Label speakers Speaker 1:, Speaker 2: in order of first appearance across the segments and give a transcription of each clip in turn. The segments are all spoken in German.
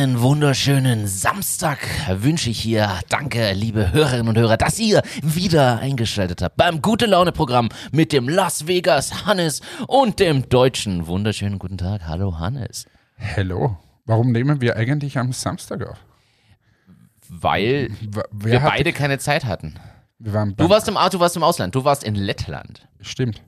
Speaker 1: Einen wunderschönen Samstag wünsche ich hier. Danke, liebe Hörerinnen und Hörer, dass ihr wieder eingeschaltet habt beim Gute Laune Programm mit dem Las Vegas Hannes und dem Deutschen. Wunderschönen guten Tag. Hallo Hannes.
Speaker 2: Hallo. Warum nehmen wir eigentlich am Samstag auf?
Speaker 1: Weil
Speaker 2: Wa-
Speaker 1: wir
Speaker 2: hat,
Speaker 1: beide keine Zeit hatten.
Speaker 2: wir waren
Speaker 1: Du
Speaker 2: beim-
Speaker 1: warst im du warst im Ausland. Du warst in Lettland.
Speaker 2: Stimmt.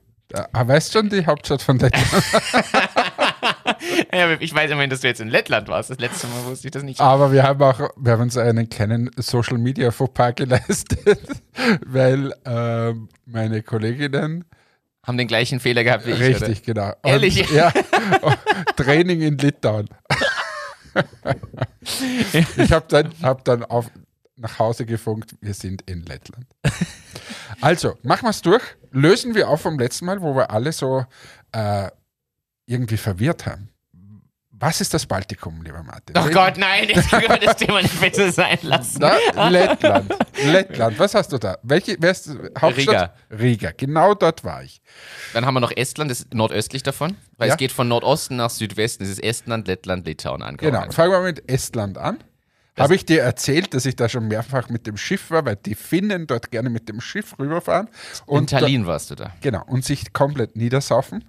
Speaker 2: Ah, weißt schon die Hauptstadt von Lettland?
Speaker 1: Ja, ich weiß immerhin, dass du jetzt in Lettland warst. Das letzte Mal wusste ich das nicht.
Speaker 2: Aber wir haben auch, wir haben uns einen kleinen Social Media Fauxpas geleistet, weil ähm, meine Kolleginnen
Speaker 1: Haben den gleichen Fehler gehabt wie ich.
Speaker 2: richtig genau. Und,
Speaker 1: Ehrlich?
Speaker 2: Ja. Training in Litauen. ich habe dann, hab dann auf, nach Hause gefunkt, wir sind in Lettland. Also, machen wir es durch. Lösen wir auf vom letzten Mal, wo wir alle so äh, irgendwie verwirrt haben. Was ist das Baltikum, lieber Martin?
Speaker 1: Oder? Oh Gott, nein, können wir das Thema nicht bitte sein lassen.
Speaker 2: Na, Lettland. Lettland, was hast du da? Welche, wer ist Hauptstadt? Riga. Riga, genau dort war ich.
Speaker 1: Dann haben wir noch Estland, das ist nordöstlich davon. Weil
Speaker 2: Ja.
Speaker 1: es geht von Nordosten nach Südwesten. Es ist Estland, Lettland, Litauen angekommen.
Speaker 2: Genau, fangen wir mit Estland an. Habe ich dir erzählt, dass ich da schon mehrfach mit dem Schiff war, weil die Finnen dort gerne mit dem Schiff rüberfahren
Speaker 1: In
Speaker 2: und, da,
Speaker 1: Tallinn warst du da.
Speaker 2: genau, und sich komplett niedersaufen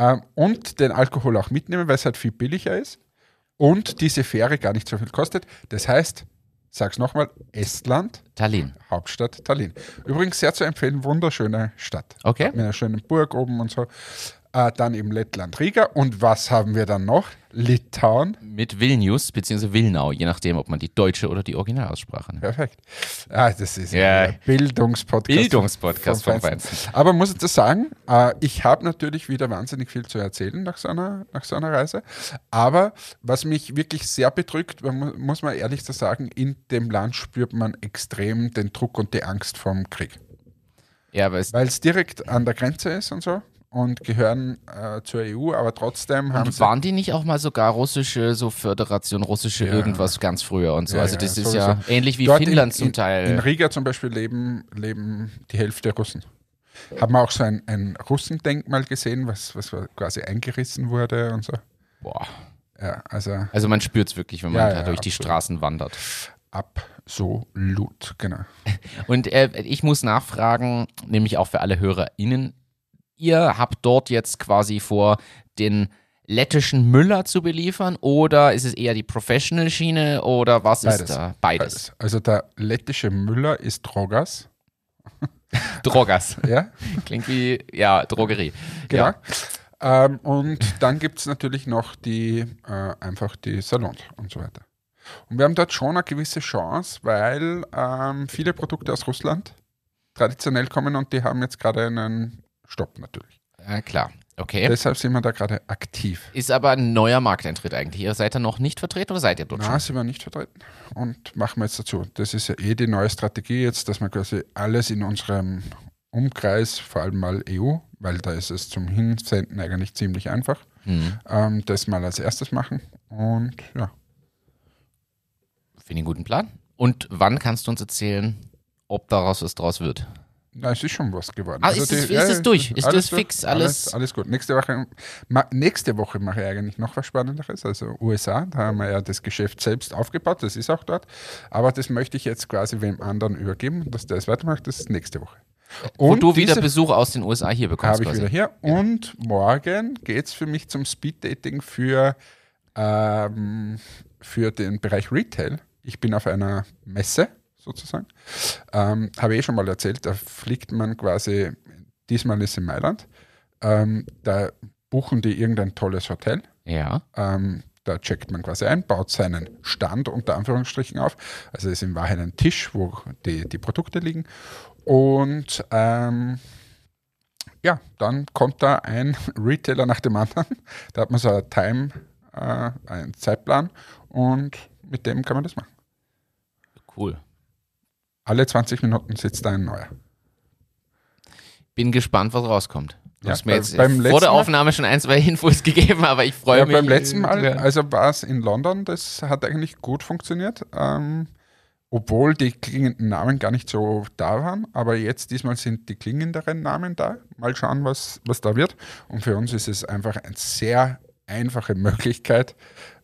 Speaker 2: ähm, und den Alkohol auch mitnehmen, weil es halt viel billiger ist und diese Fähre gar nicht so viel kostet. Das heißt, sag's nochmal, Estland,
Speaker 1: Tallinn.
Speaker 2: Hauptstadt Tallinn. Übrigens sehr zu empfehlen, wunderschöne Stadt.
Speaker 1: Okay.
Speaker 2: Mit einer schönen Burg oben und so. Äh, dann eben Lettland, Riga. Und was haben wir dann noch? Litauen.
Speaker 1: Mit Vilnius bzw. Wilnau, je nachdem, ob man die deutsche oder die Originalaussprache nimmt.
Speaker 2: Perfekt. Ah, das ist
Speaker 1: Ja.
Speaker 2: ein Bildungspodcast.
Speaker 1: Bildungspodcast
Speaker 2: vom Feinsten. Aber muss ich das sagen, äh, ich habe natürlich wieder wahnsinnig viel zu erzählen nach so, einer, nach so einer Reise. Aber was mich wirklich sehr bedrückt, muss man ehrlich so sagen, in dem Land spürt man extrem den Druck und die Angst vom Krieg.
Speaker 1: Ja,
Speaker 2: Weil es direkt an der Grenze ist und so und gehören äh, zur EU, aber trotzdem haben
Speaker 1: und
Speaker 2: sie.
Speaker 1: waren die nicht auch mal sogar russische, so Föderation, russische
Speaker 2: Ja.
Speaker 1: irgendwas ganz früher und so?
Speaker 2: Ja,
Speaker 1: also
Speaker 2: ja,
Speaker 1: das ist
Speaker 2: sowieso.
Speaker 1: ja ähnlich wie
Speaker 2: Dort
Speaker 1: Finnland
Speaker 2: in,
Speaker 1: zum Teil.
Speaker 2: In Riga zum Beispiel leben, leben die Hälfte Russen. Haben wir auch so ein, ein Russendenkmal gesehen, was, was quasi eingerissen wurde und so.
Speaker 1: Boah.
Speaker 2: Ja, also
Speaker 1: Also man spürt es wirklich, wenn man
Speaker 2: Ja,
Speaker 1: da
Speaker 2: ja,
Speaker 1: durch die
Speaker 2: absolut.
Speaker 1: Straßen wandert.
Speaker 2: absolut, genau.
Speaker 1: Und äh, ich muss nachfragen, nämlich auch für alle HörerInnen, ihr habt dort jetzt quasi vor, den lettischen Müller zu beliefern oder ist es eher die Professional-Schiene oder was
Speaker 2: Beides.
Speaker 1: ist da? Beides.
Speaker 2: Beides. Also der lettische Müller ist Drogas.
Speaker 1: Drogas.
Speaker 2: Ja,
Speaker 1: Klingt wie, ja, Drogerie.
Speaker 2: genau.
Speaker 1: Ja.
Speaker 2: Ähm, und dann gibt es natürlich noch die äh, einfach die Salons und so weiter. Und wir haben dort schon eine gewisse Chance, weil ähm, viele Produkte aus Russland traditionell kommen und die haben jetzt gerade einen Stopp natürlich.
Speaker 1: Ja, klar. Okay.
Speaker 2: Deshalb sind wir da gerade aktiv.
Speaker 1: ist aber ein neuer Markteintritt eigentlich. Ihr seid da noch nicht vertreten oder seid ihr dort
Speaker 2: Na, sind wir nicht vertreten und machen wir jetzt dazu. Das ist ja eh die neue Strategie jetzt, dass wir quasi alles in unserem Umkreis, vor allem mal EU, weil da ist es zum Hinsenden eigentlich ziemlich einfach,
Speaker 1: schon? Hm.
Speaker 2: ähm, das mal als erstes machen. Und ja,
Speaker 1: Finde ich einen guten Plan. Und wann kannst du uns erzählen, ob daraus was draus wird?
Speaker 2: Na, es ist schon was geworden.
Speaker 1: Ah, ist es- ist es durch? Ist
Speaker 2: alles
Speaker 1: das fix?
Speaker 2: Alles,
Speaker 1: Alles-
Speaker 2: alles gut. Nächste Woche, ma, nächste Woche mache ich eigentlich noch was Spannenderes, also USA. Da haben wir ja das Geschäft selbst aufgebaut, das ist auch dort. Aber das möchte ich jetzt quasi wem anderen übergeben, dass der es weitermacht, das ist nächste Woche.
Speaker 1: Wo
Speaker 2: Und
Speaker 1: du wieder Besuch aus den USA hier bekommst.
Speaker 2: Habe ich
Speaker 1: quasi.
Speaker 2: wieder hier. Und morgen geht es für mich zum Speed-Dating für, ähm, für den Bereich Retail. Ich bin auf einer Messe sozusagen. Ähm, Habe ich eh schon mal erzählt, da fliegt man quasi, diesmal ist in Mailand, ähm, da buchen die irgendein tolles Hotel.
Speaker 1: Ja.
Speaker 2: Ähm, da checkt man quasi ein, baut seinen Stand unter Anführungsstrichen auf. Also es ist in Wahrheit ein Tisch, wo die, die Produkte liegen. Und ähm, ja, dann kommt da ein Retailer nach dem anderen. Da hat man so einen Time, äh, einen Zeitplan und mit dem kann man das machen.
Speaker 1: Cool.
Speaker 2: Alle 20 Minuten sitzt da ein neuer.
Speaker 1: Bin gespannt, was rauskommt. Du
Speaker 2: Ja,
Speaker 1: hast mir
Speaker 2: bei-
Speaker 1: jetzt
Speaker 2: beim
Speaker 1: vor der
Speaker 2: Mal-
Speaker 1: Aufnahme schon ein, zwei Infos gegeben, aber ich freue
Speaker 2: Ja,
Speaker 1: mich.
Speaker 2: beim letzten Mal, also war es in London, das hat eigentlich gut funktioniert. Ähm, obwohl die klingenden Namen gar nicht so da waren, aber jetzt diesmal sind die klingenderen Namen da. Mal schauen, was, was da wird. Und für uns ist es einfach ein sehr einfache Möglichkeit,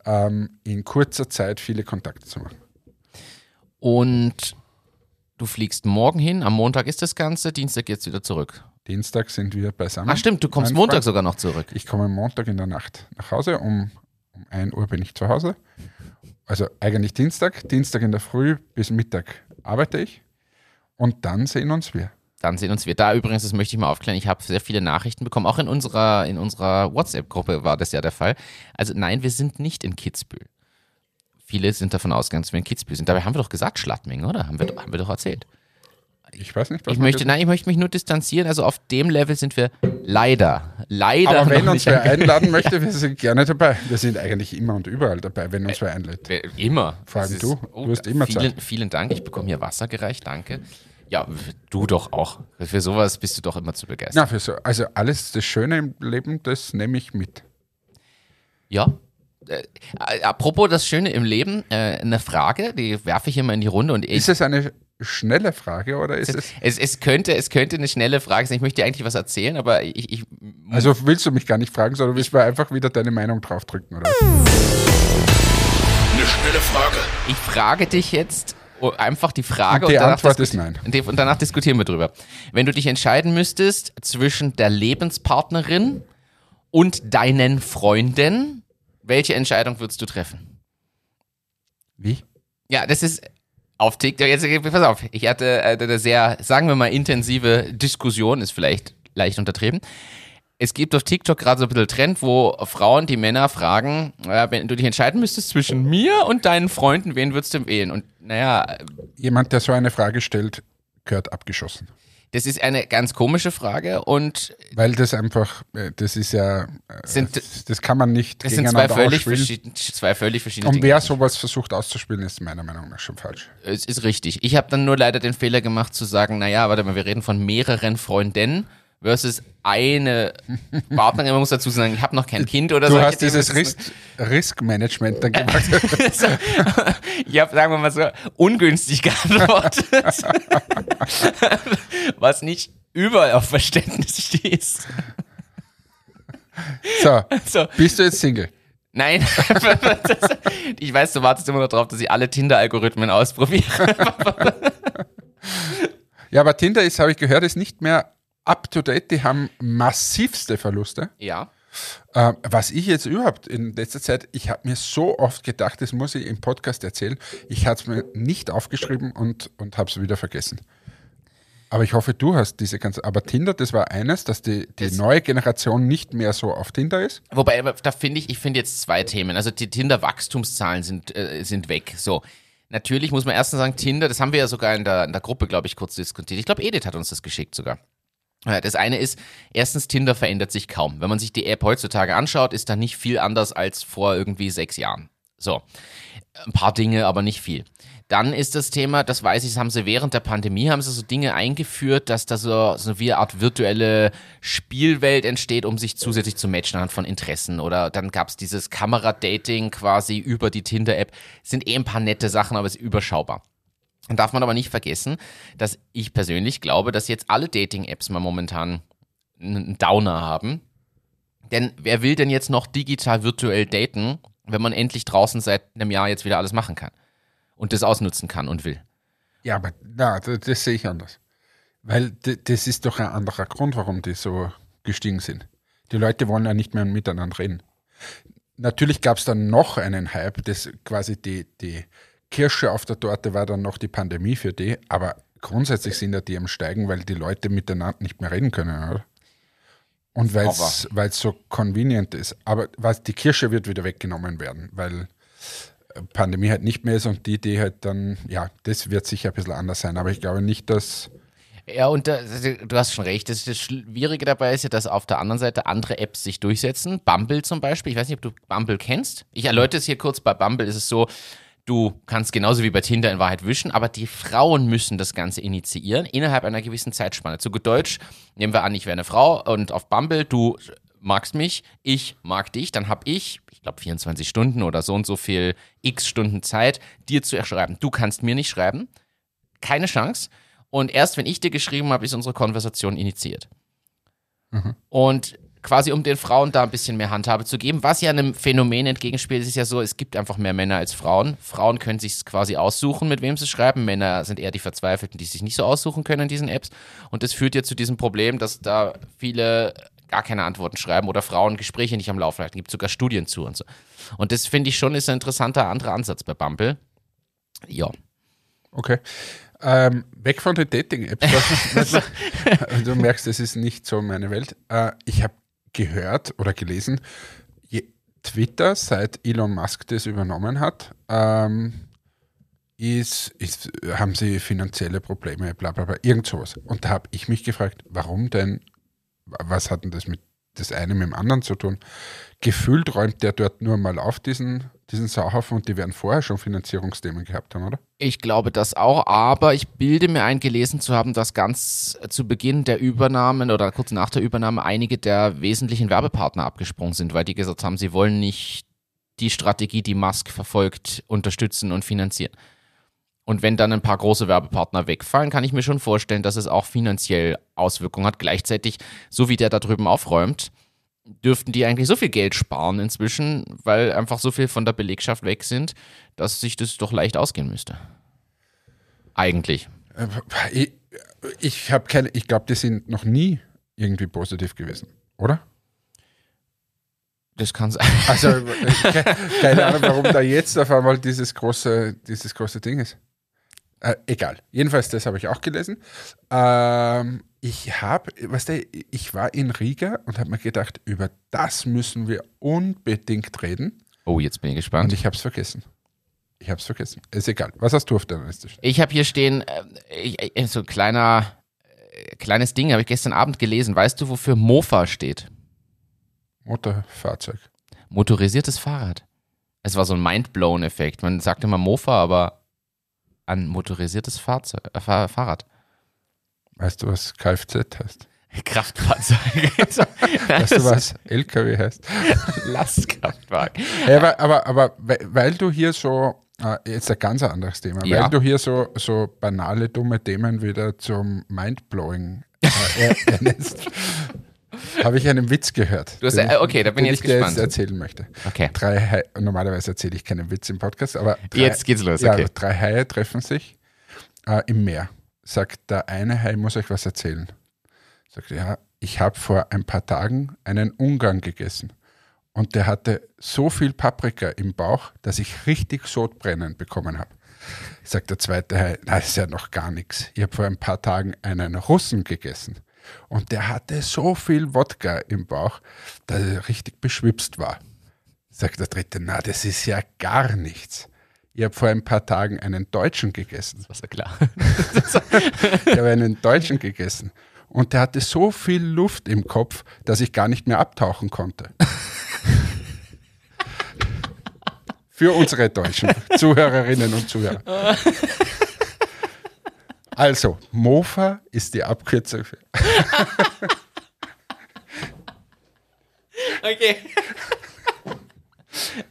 Speaker 2: ähm, in kurzer Zeit viele Kontakte zu machen.
Speaker 1: Und du fliegst morgen hin, am Montag ist das Ganze, Dienstag geht's wieder zurück.
Speaker 2: Dienstag sind wir beisammen.
Speaker 1: Ach stimmt, du kommst
Speaker 2: Mein
Speaker 1: Montag
Speaker 2: Freund.
Speaker 1: sogar noch zurück.
Speaker 2: Ich komme Montag in der Nacht nach Hause. Um, um 1 Uhr bin ich zu Hause. Also eigentlich Dienstag. Dienstag in der Früh bis Mittag arbeite ich. Und dann sehen uns wir.
Speaker 1: Dann sehen uns wir. Da übrigens, das möchte ich mal aufklären, ich habe sehr viele Nachrichten bekommen. Auch in unserer, in unserer WhatsApp-Gruppe war das ja der Fall. Also nein, wir sind nicht in Kitzbühel. Viele sind davon ausgegangen, dass wir in Kitzbühel sind. Dabei haben wir doch gesagt Schladming, oder? Haben wir, doch- haben wir doch erzählt.
Speaker 2: Ich weiß nicht, was
Speaker 1: Ich möchte, nein, ich möchte mich nur distanzieren. Also auf dem Level sind wir leider, leider
Speaker 2: Aber wenn uns wer einladen möchte, wir sind gerne dabei. Wir sind eigentlich immer und überall dabei, wenn uns wer einlädt.
Speaker 1: Äh, Immer.
Speaker 2: Vor allem du. Du hast immer
Speaker 1: vielen,
Speaker 2: Zeit.
Speaker 1: Vielen Dank. Ich bekomme hier Wasser gereicht. Danke. Ja, du doch auch. Für sowas bist du doch immer zu begeistert.
Speaker 2: Na, für so, also alles das Schöne im Leben, das nehme ich mit.
Speaker 1: Ja. Äh, äh, apropos das Schöne im Leben, äh, eine Frage, die werfe ich immer in die Runde und ich.
Speaker 2: Ist es eine schnelle Frage oder ist es.
Speaker 1: Es, es, könnte, es könnte eine schnelle Frage sein. Ich möchte dir eigentlich was erzählen, aber ich, ich
Speaker 2: Also willst du mich gar nicht fragen, sondern willst du mir einfach wieder deine Meinung draufdrücken, oder?
Speaker 3: Eine schnelle Frage.
Speaker 1: Ich frage dich jetzt oh, einfach die Frage
Speaker 2: Und die
Speaker 1: danach
Speaker 2: Antwort ist nein.
Speaker 1: Und Und danach diskutieren wir drüber. Wenn du dich entscheiden müsstest zwischen der Lebenspartnerin und deinen Freunden, welche Entscheidung würdest du treffen?
Speaker 2: Wie?
Speaker 1: Ja, das ist auf TikTok. Jetzt pass auf, ich hatte äh, eine sehr, sagen wir mal, intensive Diskussion, ist vielleicht leicht untertrieben. Es gibt auf TikTok gerade so ein bisschen Trend, wo Frauen die Männer fragen, äh, wenn du dich entscheiden müsstest zwischen mir und deinen Freunden, wen würdest du wählen? Und naja,
Speaker 2: Jemand, der so eine Frage stellt, gehört abgeschossen.
Speaker 1: Das ist eine ganz komische Frage und
Speaker 2: Weil das einfach, äh, das ist ja, äh,
Speaker 1: Sind-
Speaker 2: das, kann man nicht
Speaker 1: das sind zwei völlig, zwei völlig verschiedene
Speaker 2: Und
Speaker 1: Dinge.
Speaker 2: wer sowas versucht auszuspielen, ist meiner Meinung nach schon falsch.
Speaker 1: Es ist richtig. Ich habe dann nur leider den Fehler gemacht zu sagen, naja, warte mal, wir reden von mehreren Freundinnen versus eine Partnerin. Man muss dazu sagen, ich habe noch kein Kind oder so.
Speaker 2: Du hast dieses Risk, Risk-Management dann gemacht.
Speaker 1: Ich habe, sagen wir mal so, ungünstig geantwortet. Was nicht überall auf Verständnis stehst.
Speaker 2: so,
Speaker 1: So,
Speaker 2: bist du jetzt Single?
Speaker 1: nein. ich weiß, du wartest immer noch drauf, dass ich alle Tinder-Algorithmen ausprobiere.
Speaker 2: Ja, aber Tinder ist, habe ich gehört, ist nicht mehr up to date. Die haben massivste Verluste.
Speaker 1: Ja.
Speaker 2: Äh, was ich jetzt überhaupt in letzter Zeit, ich habe mir so oft gedacht, das muss ich im Podcast erzählen. Ich habe es mir nicht aufgeschrieben und, und habe es wieder vergessen. Aber ich hoffe, du hast diese ganze. Aber Tinder, das war eines, dass die, die
Speaker 1: Das-
Speaker 2: neue Generation nicht mehr so auf Tinder ist.
Speaker 1: Wobei, da finde ich, ich finde jetzt zwei Themen. Also die Tinder-Wachstumszahlen sind, äh, sind weg. So. Natürlich muss man erstens sagen, Tinder, das haben wir ja sogar in der, in der Gruppe, glaube ich, kurz diskutiert. Ich glaube, Edith hat uns das geschickt sogar. Äh, Das eine ist, erstens, Tinder verändert sich kaum. Wenn man sich die App heutzutage anschaut, ist da nicht viel anders als vor irgendwie sechs Jahren. So. Ein paar Dinge, aber nicht viel. Dann ist das Thema, das weiß ich, das haben sie während der Pandemie, haben sie so Dinge eingeführt, dass da so, so wie eine Art virtuelle Spielwelt entsteht, um sich zusätzlich zu matchen anhand von Interessen. Oder dann gab es dieses Kameradating quasi über die Tinder-App. Sind eh ein paar nette Sachen, aber es ist überschaubar. Darf man aber nicht vergessen, dass ich persönlich glaube, dass jetzt alle Dating-Apps mal momentan einen Downer haben. Denn wer will denn jetzt noch digital virtuell daten, wenn man endlich draußen seit einem Jahr jetzt wieder alles machen kann und das ausnutzen kann und will?
Speaker 2: Ja, aber na, das, das sehe ich anders. Weil das ist doch ein anderer Grund, warum die so gestiegen sind. Die Leute wollen ja nicht mehr miteinander reden. Natürlich gab es dann noch einen Hype, das quasi die, die Kirsche auf der Torte war dann noch die Pandemie für die, aber grundsätzlich sind ja die am Steigen, weil die Leute miteinander nicht mehr reden können, oder? Und weil es so convenient ist. Aber was, die Kirsche wird wieder weggenommen werden, weil Pandemie halt nicht mehr ist und die Idee halt dann, ja, das wird sicher ein bisschen anders sein. Aber ich glaube nicht, dass.
Speaker 1: Ja, und da, du hast schon recht. Das, das Schwierige dabei ist ja, dass auf der anderen Seite andere Apps sich durchsetzen. Bumble zum Beispiel. Ich weiß nicht, ob du Bumble kennst. Ich erläutere es hier kurz. Bei Bumble ist es so, du kannst genauso wie bei Tinder in Wahrheit wischen, aber die Frauen müssen das Ganze initiieren innerhalb einer gewissen Zeitspanne. Zu gut Deutsch, nehmen wir an, ich wäre eine Frau und auf Bumble, du magst mich, ich mag dich, dann habe ich, ich glaube 24 Stunden oder so und so viel x Stunden Zeit, dir zu schreiben. Du kannst mir nicht schreiben. Keine Chance. Und erst wenn ich dir geschrieben habe, ist unsere Konversation initiiert. Und quasi um den Frauen da ein bisschen mehr Handhabe zu geben. Was ja einem Phänomen entgegenspielt, ist ja so, es gibt einfach mehr Männer als Frauen. Frauen können sich quasi aussuchen, mit wem sie schreiben. Männer sind eher die Verzweifelten, die sich nicht so aussuchen können in diesen Apps. Und das führt ja zu diesem Problem, dass da viele gar keine Antworten schreiben oder Frauen Gespräche nicht am Laufen halten. Gibt sogar Studien zu und so. Und das finde ich schon ist ein interessanter anderer Ansatz bei Bumble. Ja.
Speaker 2: Okay. Ähm, weg von den Dating-Apps. du merkst, es ist nicht so meine Welt. Äh, ich habe gehört oder gelesen, Twitter, seit Elon Musk das übernommen hat, ähm, ist, ist, haben sie finanzielle Probleme, bla bla bla, irgend sowas. Und da habe ich mich gefragt, warum denn, was hat denn das mit das eine mit dem anderen zu tun? Gefühlt räumt der dort nur mal auf diesen, diesen Sauhaufen und die werden vorher schon Finanzierungsthemen gehabt haben, oder?
Speaker 1: Ich glaube das auch, aber ich bilde mir ein, gelesen zu haben, dass ganz zu Beginn der Übernahmen oder kurz nach der Übernahme einige der wesentlichen Werbepartner abgesprungen sind, weil die gesagt haben, sie wollen nicht die Strategie, die Musk verfolgt, unterstützen und finanzieren. Und wenn dann ein paar große Werbepartner wegfallen, kann ich mir schon vorstellen, dass es auch finanziell Auswirkungen hat. Gleichzeitig, so wie der da drüben aufräumt, dürften die eigentlich so viel Geld sparen inzwischen, weil einfach so viel von der Belegschaft weg sind, dass sich das doch leicht ausgehen müsste. Eigentlich.
Speaker 2: Äh, ich, ich habe keine, ich glaube, die sind noch nie irgendwie positiv gewesen, oder?
Speaker 1: Das kann sein.
Speaker 2: Also äh, keine Ahnung, warum da jetzt auf einmal dieses große, dieses große Ding ist. Äh, egal. Jedenfalls, das habe ich auch gelesen. Ähm, ich habe, weißt du, ich war in Riga und habe mir gedacht, über das müssen wir unbedingt reden.
Speaker 1: Oh, jetzt bin ich gespannt.
Speaker 2: Und ich habe es vergessen. Ich habe es vergessen. Ist egal. Was hast du auf deiner Liste
Speaker 1: stehen? Ich habe hier stehen, äh, äh, so ein kleiner, äh, kleines Ding, habe ich gestern Abend gelesen. Weißt du, wofür Mofa steht?
Speaker 2: Motorfahrzeug.
Speaker 1: Motorisiertes Fahrrad. Es war so ein Mindblown-Effekt. Man sagt immer Mofa, aber ein motorisiertes Fahrzeug, äh, Fahrrad.
Speaker 2: Weißt du, was Kfz heißt?
Speaker 1: Kraftfahrzeug.
Speaker 2: weißt du, was LKW heißt?
Speaker 1: Lastkraftwagen.
Speaker 2: Ja, aber, aber, aber weil du hier so, äh, jetzt ein ganz anderes Thema, ja. weil du hier so, so banale, dumme Themen wieder zum Mindblowing äh, ernennst, habe ich einen Witz gehört.
Speaker 1: Du hast, äh, okay, da bin ich jetzt
Speaker 2: ich
Speaker 1: gespannt.
Speaker 2: Jetzt erzählen möchte.
Speaker 1: Okay.
Speaker 2: Drei normalerweise erzähle ich keinen Witz im Podcast, aber
Speaker 1: drei, jetzt geht's los.
Speaker 2: Ja,
Speaker 1: okay.
Speaker 2: drei Haie treffen sich äh, im Meer. Sagt der eine Hai, muss euch was erzählen. Sagt ja, ich habe vor ein paar Tagen einen Ungarn gegessen und der hatte so viel Paprika im Bauch, dass ich richtig Sodbrennen bekommen habe. Sagt der zweite Hai, das ist ja noch gar nichts. Ich habe vor ein paar Tagen einen Russen gegessen und der hatte so viel Wodka im Bauch, dass er richtig beschwipst war. Sagt der dritte, na, das ist ja gar nichts. Ich habe vor ein paar Tagen einen Deutschen gegessen.
Speaker 1: Das war klar.
Speaker 2: ich habe einen Deutschen gegessen. Und der hatte so viel Luft im Kopf, dass ich gar nicht mehr abtauchen konnte. Für unsere deutschen Zuhörerinnen und Zuhörer. Also, MOFA ist die Abkürzung für.
Speaker 1: okay.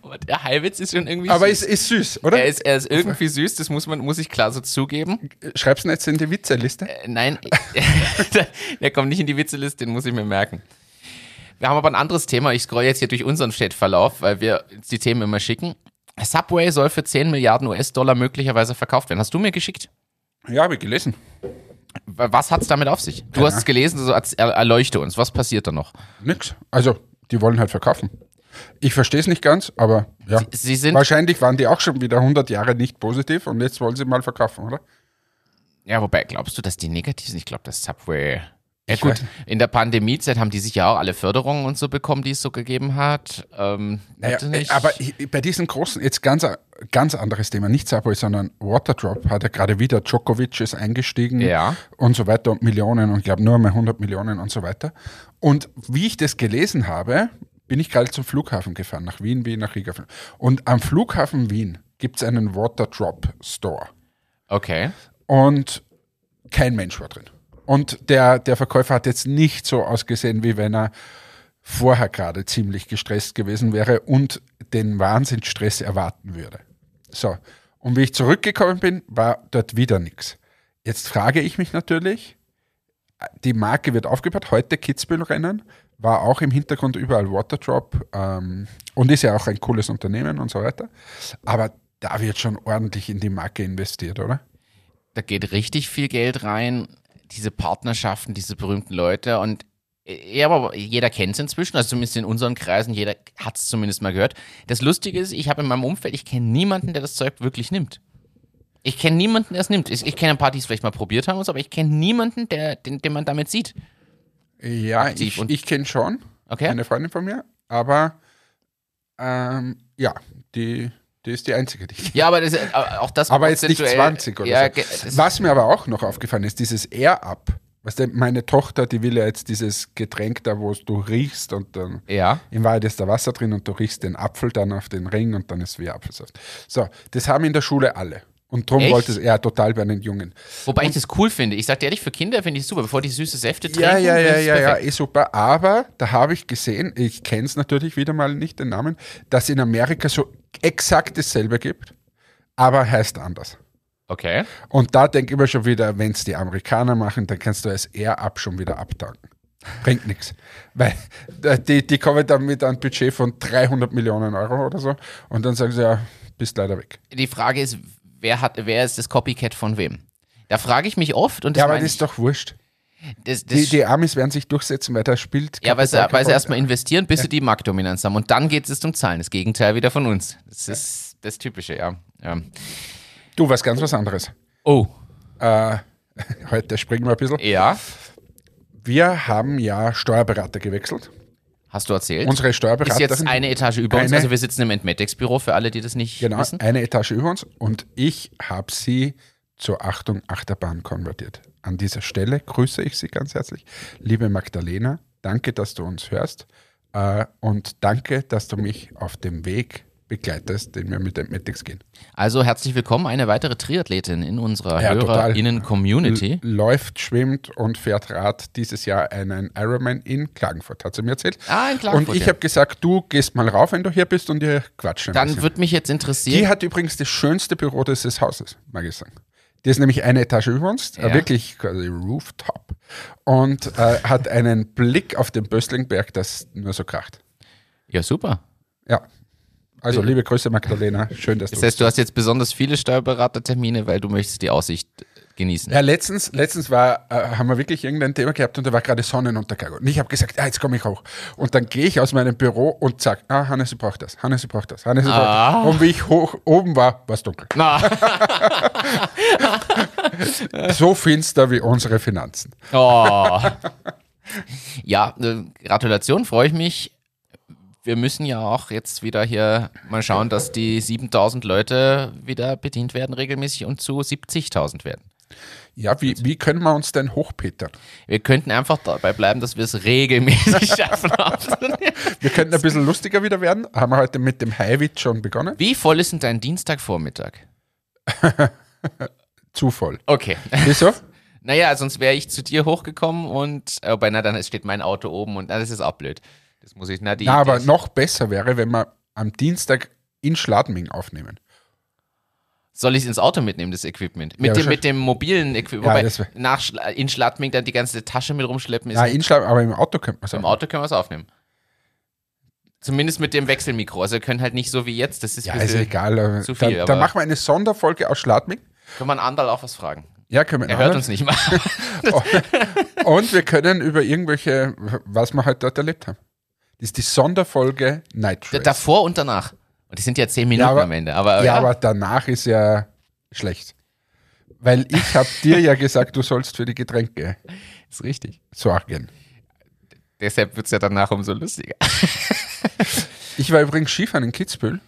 Speaker 1: Aber der Heiwitz ist schon irgendwie
Speaker 2: Aber
Speaker 1: süß.
Speaker 2: es ist süß, oder?
Speaker 1: Er ist, er ist irgendwie süß, das muss, man, muss ich klar so zugeben.
Speaker 2: Schreibst du jetzt in die Witzeliste?
Speaker 1: Äh, nein, der kommt nicht in die Witzeliste, den muss ich mir merken. Wir haben aber ein anderes Thema. Ich scroll jetzt hier durch unseren Chatverlauf, weil wir uns die Themen immer schicken. Subway soll für 10 Milliarden US-Dollar möglicherweise verkauft werden. Hast du mir geschickt?
Speaker 2: Ja, habe ich gelesen.
Speaker 1: Was hat es damit auf sich? Du ja. hast es gelesen, also erleuchte uns. Was passiert da noch?
Speaker 2: Nix. Also, die wollen halt verkaufen. Ich verstehe es nicht ganz, aber ja.
Speaker 1: Sie, sie sind
Speaker 2: Wahrscheinlich waren die auch schon wieder 100 Jahre nicht positiv und jetzt wollen sie mal verkaufen, oder?
Speaker 1: Ja, wobei, glaubst du, dass die negativ sind? Ich glaube, dass Subway ja gut, in der Pandemiezeit haben die sich ja auch alle Förderungen und so bekommen, die es so gegeben hat. Ähm,
Speaker 2: naja, aber bei diesen großen, jetzt ganz, ganz anderes Thema, nicht Subway, sondern Waterdrop hat ja gerade wieder, Djokovic ist eingestiegen
Speaker 1: ja.
Speaker 2: und so weiter und Millionen und ich glaube nur mal 100 Millionen und so weiter. Und wie ich das gelesen habe, bin ich gerade zum Flughafen gefahren, nach Wien, Wien, nach Riga. Und am Flughafen Wien gibt es einen Waterdrop Store.
Speaker 1: Okay.
Speaker 2: Und kein Mensch war drin. Und der, der Verkäufer hat jetzt nicht so ausgesehen, wie wenn er vorher gerade ziemlich gestresst gewesen wäre und den Wahnsinnsstress erwarten würde. So. Und wie ich zurückgekommen bin, war dort wieder nichts. Jetzt frage ich mich natürlich, die Marke wird aufgebaut, heute Kitzbühel-Rennen. war auch im Hintergrund überall Waterdrop ähm, und ist ja auch ein cooles Unternehmen und so weiter. Aber da wird schon ordentlich in die Marke investiert, oder?
Speaker 1: Da geht richtig viel Geld rein. Diese Partnerschaften, diese berühmten Leute und ja, aber jeder kennt es inzwischen, also zumindest in unseren Kreisen, jeder hat es zumindest mal gehört. Das Lustige ist, ich habe in meinem Umfeld, ich kenne niemanden, der das Zeug wirklich nimmt. Ich kenne niemanden, der es nimmt. Ich, ich kenne ein paar, die es vielleicht mal probiert haben, aber ich kenne niemanden, der, den, den man damit sieht.
Speaker 2: Ja, ich, ich kenne schon
Speaker 1: Okay.
Speaker 2: eine Freundin von mir, aber ähm, ja, die, die ist die einzige, die ich
Speaker 1: Ja, aber das, äh, auch das
Speaker 2: Aber jetzt nicht
Speaker 1: prozentuell-
Speaker 2: 20 oder
Speaker 1: ja,
Speaker 2: so. Was mir aber auch noch aufgefallen ist, dieses Air-Up. Weißt du, meine Tochter, die will ja jetzt dieses Getränk da, wo du riechst und dann
Speaker 1: Ja.
Speaker 2: in Wahrheit ist da Wasser drin und du riechst den Apfel dann auf den Ring und dann ist wie Apfelsaft. So, das haben in der Schule alle. Und darum
Speaker 1: Echt?
Speaker 2: wollte es er total bei den Jungen.
Speaker 1: Wobei ich das cool finde. Ich sag dir ehrlich, für Kinder finde ich es super, bevor die süße Säfte trinken.
Speaker 2: Ja, ja, ja,
Speaker 1: ist
Speaker 2: ja, ja, eh super. Aber da habe ich gesehen, ich kenne es natürlich wieder mal nicht den Namen, dass in Amerika so exakt dasselbe gibt, aber heißt anders.
Speaker 1: Okay.
Speaker 2: Und da denke ich mir schon wieder, wenn es die Amerikaner machen, dann kannst du es eher ab schon wieder abtanken. Bringt nichts. Weil äh, die, die kommen dann mit einem Budget von 300 Millionen Euro oder so und dann sagen sie, ja, bist leider weg.
Speaker 1: Die Frage ist, wer hat, wer ist das Copycat von wem? Da frage ich mich oft und das
Speaker 2: Ja, aber das ist doch wurscht.
Speaker 1: das, das,
Speaker 2: Die, die Amis werden sich durchsetzen, weil da spielt.
Speaker 1: ja, weil sie,
Speaker 2: Kapital
Speaker 1: weil sie erstmal investieren, bis sie die Marktdominanz haben. Und dann geht es um Zahlen. Das Gegenteil wieder von uns. Das ist das Typische, ja. ja.
Speaker 2: Du, was ganz was anderes.
Speaker 1: Oh.
Speaker 2: Äh, heute springen wir ein bisschen.
Speaker 1: Ja.
Speaker 2: Wir haben ja Steuerberater gewechselt.
Speaker 1: Hast du erzählt?
Speaker 2: Unsere
Speaker 1: ist
Speaker 2: Steuerberaterin.
Speaker 1: jetzt eine Etage über uns.
Speaker 2: Eine-
Speaker 1: Also wir sitzen im Entmetex-Büro für alle, die das nicht
Speaker 2: Genau,
Speaker 1: wissen.
Speaker 2: eine Etage über uns und ich habe sie zur Achtung Achterbahn konvertiert. An dieser Stelle grüße ich Sie ganz herzlich. Liebe Magdalena, danke, dass du uns hörst äh, und danke, dass du mich auf dem Weg begleitest, den wir mit dem Metix gehen.
Speaker 1: Also herzlich willkommen, eine weitere Triathletin in unserer
Speaker 2: Ja.
Speaker 1: HörerInnen-Community.
Speaker 2: Läuft, schwimmt und fährt Rad dieses Jahr einen Ironman in Klagenfurt, hat sie mir erzählt.
Speaker 1: Ah, in Klagenfurt,
Speaker 2: Und ich
Speaker 1: ja.
Speaker 2: habe gesagt, du gehst mal rauf, wenn du hier bist und ihr quatschen.
Speaker 1: Dann würde mich jetzt
Speaker 2: Die
Speaker 1: interessieren,
Speaker 2: hat übrigens das schönste Büro dieses Hauses, mag ich sagen. Die ist nämlich eine Etage über uns, äh,
Speaker 1: Ja.
Speaker 2: wirklich quasi Rooftop. Und äh, hat einen Blick auf den Böstlingberg, das nur so kracht.
Speaker 1: ja super.
Speaker 2: Ja. Also liebe Grüße, Magdalena. Schön, dass
Speaker 1: Das
Speaker 2: du.
Speaker 1: heißt, du hast jetzt besonders viele Steuerberatertermine, weil du möchtest die Aussicht genießen.
Speaker 2: Ja, letztens, letztens war, äh, haben wir wirklich irgendein Thema gehabt und da war gerade Sonnenuntergang. Und ich habe gesagt, ah, jetzt komme ich hoch. Und dann gehe ich aus meinem Büro und sag, ah, Hannes, du brauchst das. Hannes, du brauchst das. Hannes, du brauchst
Speaker 1: Ah.
Speaker 2: das. Und wie ich hoch oben war, war es dunkel.
Speaker 1: Na,
Speaker 2: So finster wie unsere Finanzen.
Speaker 1: oh. Ja, äh, Gratulation, freue ich mich. Wir müssen ja auch jetzt wieder hier mal schauen, dass die 7000 Leute wieder bedient werden regelmäßig und zu 70.000 werden.
Speaker 2: Ja, wie, wie können wir uns denn hochpetern?
Speaker 1: Wir könnten einfach dabei bleiben, dass wir es regelmäßig schaffen.
Speaker 2: Wir könnten ein bisschen lustiger wieder werden. Haben wir heute mit dem Highwitz schon begonnen.
Speaker 1: Wie voll ist denn dein Dienstagvormittag?
Speaker 2: Zu voll.
Speaker 1: Okay.
Speaker 2: Wieso?
Speaker 1: Naja, sonst wäre ich zu dir hochgekommen und, wobei, na, dann steht mein Auto oben und na, das ist auch blöd. Das muss ich, die.
Speaker 2: Na, aber noch besser wäre, wenn wir am Dienstag in Schladming aufnehmen.
Speaker 1: Soll ich es ins Auto mitnehmen, das Equipment? Mit,
Speaker 2: Ja,
Speaker 1: dem, mit dem mobilen Equipment.
Speaker 2: Ja,
Speaker 1: nach Schla in Schladming dann die ganze Tasche mit rumschleppen ist.
Speaker 2: Ja, in Schladming, aber im Auto könnte man
Speaker 1: Im
Speaker 2: sagen.
Speaker 1: Auto können wir es aufnehmen. Zumindest mit dem Wechselmikro. Also wir können halt nicht so wie jetzt. Das ist
Speaker 2: Ja, ist egal.
Speaker 1: zu viel,
Speaker 2: dann,
Speaker 1: aber-
Speaker 2: dann machen wir eine Sonderfolge aus Schladming.
Speaker 1: Kann man Andal auch was fragen?
Speaker 2: Ja, können wir
Speaker 1: Er hört uns nicht mal.
Speaker 2: Und wir können über irgendwelche, was wir heute dort erlebt haben. Das ist die Sonderfolge Night Race.
Speaker 1: Davor und danach. Und die sind ja zehn Minuten
Speaker 2: aber-
Speaker 1: am Ende. Aber,
Speaker 2: ja, aber danach ist ja schlecht. Weil ich habe dir ja gesagt, du sollst für die Getränke
Speaker 1: ist richtig.
Speaker 2: sorgen.
Speaker 1: Deshalb wird es ja danach umso lustiger.
Speaker 2: Ich war übrigens Skifahren in Kitzbühel.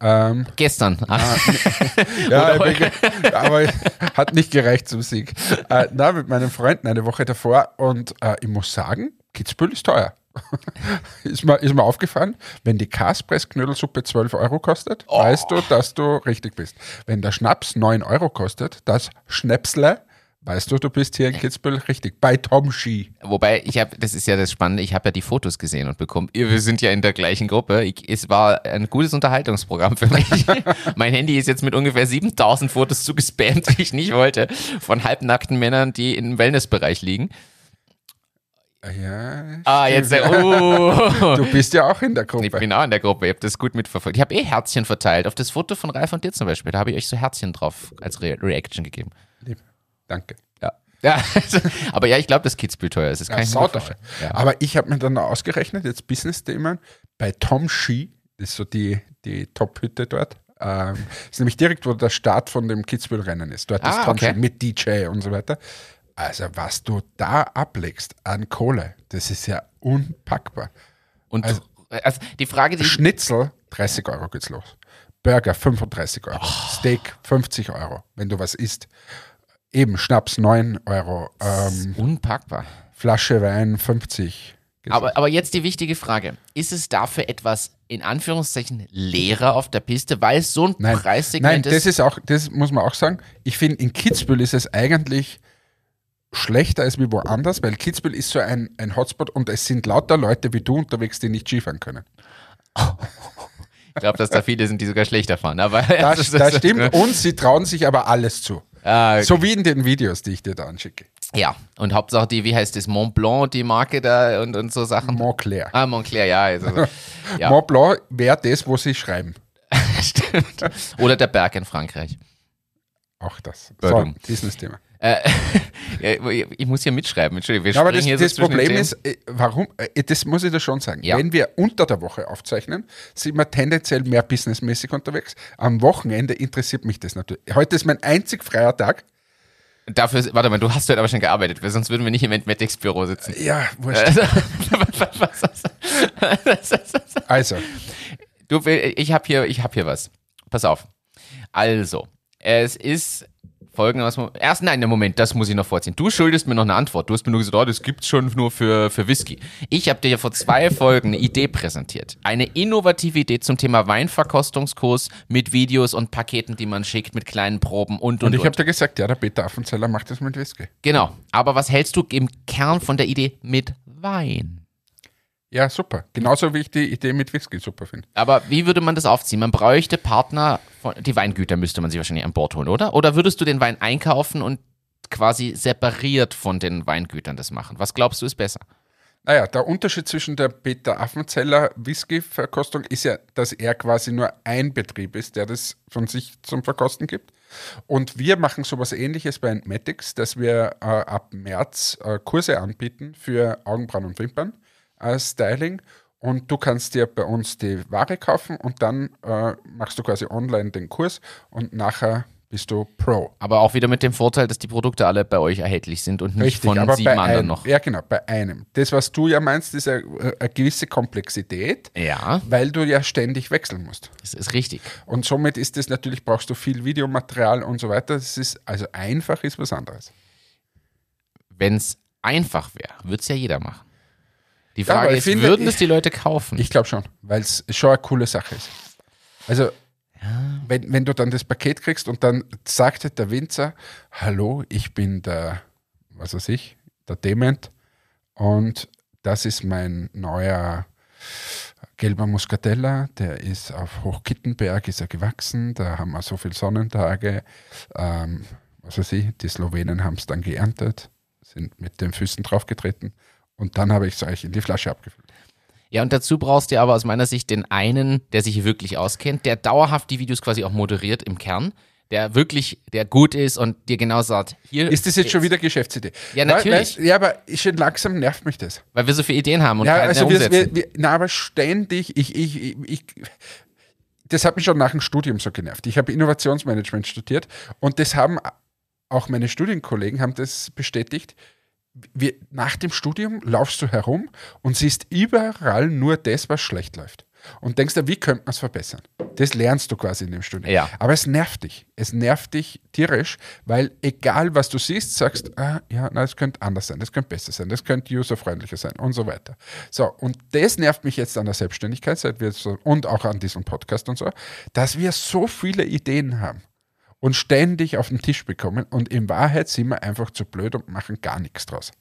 Speaker 2: Ähm,
Speaker 1: Gestern.
Speaker 2: Ah, ja, aber- aber hat nicht gereicht zum Sieg. Äh, na, mit meinen Freunden eine Woche davor und äh, ich muss sagen, Kitzbühel ist teuer. Ist, mir, ist mir aufgefallen, wenn die Kaspressknödelsuppe 12 Euro kostet,
Speaker 1: Oh.
Speaker 2: weißt du, dass du richtig bist. Wenn der Schnaps 9 Euro kostet, das Schnäpsle, weißt du, du bist hier in Kitzbühel richtig. Bei Tom Ski.
Speaker 1: Wobei, ich habe, das ist ja das Spannende, ich habe ja die Fotos gesehen und bekommen. Wir sind ja in der gleichen Gruppe. Ich, es war ein gutes Unterhaltungsprogramm für mich. mein Handy ist jetzt mit ungefähr 7000 Fotos zugespammt, die ich nicht wollte, von halbnackten Männern, die im Wellnessbereich liegen.
Speaker 2: Ja,
Speaker 1: Ah, jetzt. äh, Oh.
Speaker 2: Du bist ja auch in der Gruppe.
Speaker 1: Ich bin auch in der Gruppe, ich habe das gut mitverfolgt. Ich habe eh Herzchen verteilt. Auf das Foto von Ralf und dir zum Beispiel, da habe ich euch so Herzchen drauf als Re Reaction gegeben.
Speaker 2: Lieb. Danke.
Speaker 1: Ja. ja also, aber ja, ich glaube, dass Kitzbühel teuer ist. Das kann
Speaker 2: Ja,
Speaker 1: ich mir. Ja.
Speaker 2: Aber ich habe mir dann ausgerechnet, jetzt Business-Themen, bei Tom Ski, das ist so die, die Top-Hütte dort, ähm, ist nämlich direkt, wo der Start von dem Kitzbühel-Rennen ist. Dort ist
Speaker 1: Ah,
Speaker 2: Tom
Speaker 1: okay.
Speaker 2: Ski mit DJ und so weiter. Also, was du da ablegst an Kohle, das ist ja unpackbar.
Speaker 1: Und also, die Frage, die
Speaker 2: Schnitzel, 30 Euro geht's los. Burger, 35 Euro.
Speaker 1: Oh.
Speaker 2: Steak, 50 Euro, wenn du was isst. Eben, Schnaps, 9 Euro. Ähm,
Speaker 1: unpackbar.
Speaker 2: Flasche Wein, 50. Geht's
Speaker 1: Aber, aber jetzt die wichtige Frage. Ist es dafür etwas, in Anführungszeichen, leerer auf der Piste, weil es so ein
Speaker 2: Nein,
Speaker 1: Preissegment
Speaker 2: nein, das ist auch, das muss man auch sagen. Ich finde, in Kitzbühel ist es eigentlich schlechter als wie woanders, weil Kitzbühel ist so ein, ein Hotspot und es sind lauter Leute wie du unterwegs, die nicht Skifahren können.
Speaker 1: Ich glaube, dass da viele sind, die sogar schlechter fahren. Aber
Speaker 2: Das, das stimmt und sie trauen sich aber alles zu.
Speaker 1: Ah, okay.
Speaker 2: So wie in den Videos, die ich dir da anschicke.
Speaker 1: Ja, und Hauptsache die, wie heißt das, Mont Blanc, die Marke da und, und so Sachen.
Speaker 2: Montclair.
Speaker 1: ah, Montclair, ja. Also, ja.
Speaker 2: Mont Blanc wäre das, wo sie schreiben.
Speaker 1: Stimmt. Oder der Berg in Frankreich.
Speaker 2: Auch das. So. Business-Thema.
Speaker 1: Äh, ich muss hier mitschreiben, Entschuldigung. Wir
Speaker 2: Ja, aber das,
Speaker 1: so
Speaker 2: das Problem ist, äh, warum, äh, das muss ich dir schon sagen,
Speaker 1: Ja.
Speaker 2: wenn wir unter der Woche aufzeichnen, sind wir tendenziell mehr businessmäßig unterwegs. Am Wochenende interessiert mich das natürlich. Heute ist mein einzig freier Tag.
Speaker 1: Dafür, warte mal, du hast heute aber schon gearbeitet, weil sonst würden wir nicht im Entmetics-Büro sitzen.
Speaker 2: Ja, wurscht. Also,
Speaker 1: Du, ich habe hier, ich habe hier was. Pass auf. Also, es ist folgendes. Erst, nein, Moment, das muss ich noch vorziehen. Du schuldest mir noch eine Antwort. Du hast mir nur gesagt, oh, das gibt's schon nur für, für Whisky. Ich habe dir ja vor zwei Folgen eine Idee präsentiert. Eine innovative Idee zum Thema Weinverkostungskurs mit Videos und Paketen, die man schickt, mit kleinen Proben und, und,
Speaker 2: und ich habe dir gesagt, ja, der Peter Affenzeller macht das mit Whisky.
Speaker 1: Genau. Aber was hältst du im Kern von der Idee mit Wein?
Speaker 2: Ja, super. Genauso wie ich die Idee mit Whisky super finde.
Speaker 1: Aber wie würde man das aufziehen? Man bräuchte Partner, von, die Weingüter müsste man sich wahrscheinlich an Bord holen, oder? Oder würdest du den Wein einkaufen und quasi separiert von den Weingütern das machen? Was glaubst du ist besser?
Speaker 2: Naja, der Unterschied zwischen der Peter Affenzeller Whisky-Verkostung ist ja, dass er quasi nur ein Betrieb ist, der das von sich zum Verkosten gibt. Und wir machen sowas ähnliches bei Matics, dass wir äh, ab März äh, Kurse anbieten für Augenbrauen und Wimpern als Styling. Und du kannst dir bei uns die Ware kaufen und dann äh, machst du quasi online den Kurs und nachher bist du Pro.
Speaker 1: Aber auch wieder mit dem Vorteil, dass die Produkte alle bei euch erhältlich sind und nicht
Speaker 2: Richtig,
Speaker 1: von
Speaker 2: aber
Speaker 1: sieben
Speaker 2: bei
Speaker 1: anderen
Speaker 2: einem,
Speaker 1: noch.
Speaker 2: ja genau, bei einem. Das, was du ja meinst, ist eine, eine gewisse Komplexität,
Speaker 1: Ja,
Speaker 2: weil du ja ständig wechseln musst.
Speaker 1: das ist richtig.
Speaker 2: Und somit ist es natürlich, brauchst du viel Videomaterial und so weiter. Das ist, also einfach ist was anderes.
Speaker 1: Wenn es einfach wäre, würde es ja jeder machen. Die
Speaker 2: Ja,
Speaker 1: Frage
Speaker 2: ich
Speaker 1: ist,
Speaker 2: finde,
Speaker 1: würden es die Leute kaufen?
Speaker 2: Ich glaube schon, weil es schon eine coole Sache ist. Also, wenn, wenn du dann das Paket kriegst und dann sagt der Winzer, hallo, ich bin der, was weiß ich, der Dement und das ist mein neuer gelber Muscatella, der ist auf Hochkittenberg, ist er gewachsen, da haben wir so viele Sonnentage, ähm, was weiß ich, die Slowenen haben es dann geerntet, sind mit den Füßen draufgetreten und dann habe ich es euch in die Flasche abgefüllt.
Speaker 1: Ja, und dazu brauchst du aber aus meiner Sicht den einen, der sich hier wirklich auskennt, der dauerhaft die Videos quasi auch moderiert im Kern, der wirklich, der gut ist und dir genau sagt, hier.
Speaker 2: Ist das jetzt schon wieder Geschäftsidee?
Speaker 1: Ja, natürlich.
Speaker 2: Ja, aber schon langsam nervt mich das.
Speaker 1: Weil wir so viele Ideen haben und
Speaker 2: Ja, also wir, wir, wir, na, aber ständig, ich, ich, ich, das hat mich schon nach dem Studium so genervt. Ich habe Innovationsmanagement studiert und das haben auch meine Studienkollegen haben das bestätigt. Wir, nach dem Studium laufst du herum und siehst überall nur das, was schlecht läuft. Und denkst dir, wie könnte man es verbessern? Das lernst du quasi in dem Studium.
Speaker 1: Ja.
Speaker 2: Aber es nervt dich. Es nervt dich tierisch, weil egal was du siehst, sagst, ah, ja, na, das könnte anders sein, das könnte besser sein, das könnte userfreundlicher sein und so weiter. So, und das nervt mich jetzt an der Selbstständigkeit seit wir so, und auch an diesem Podcast und so, dass wir so viele Ideen haben und ständig auf den Tisch bekommen und in Wahrheit sind wir einfach zu blöd und machen gar nichts draus.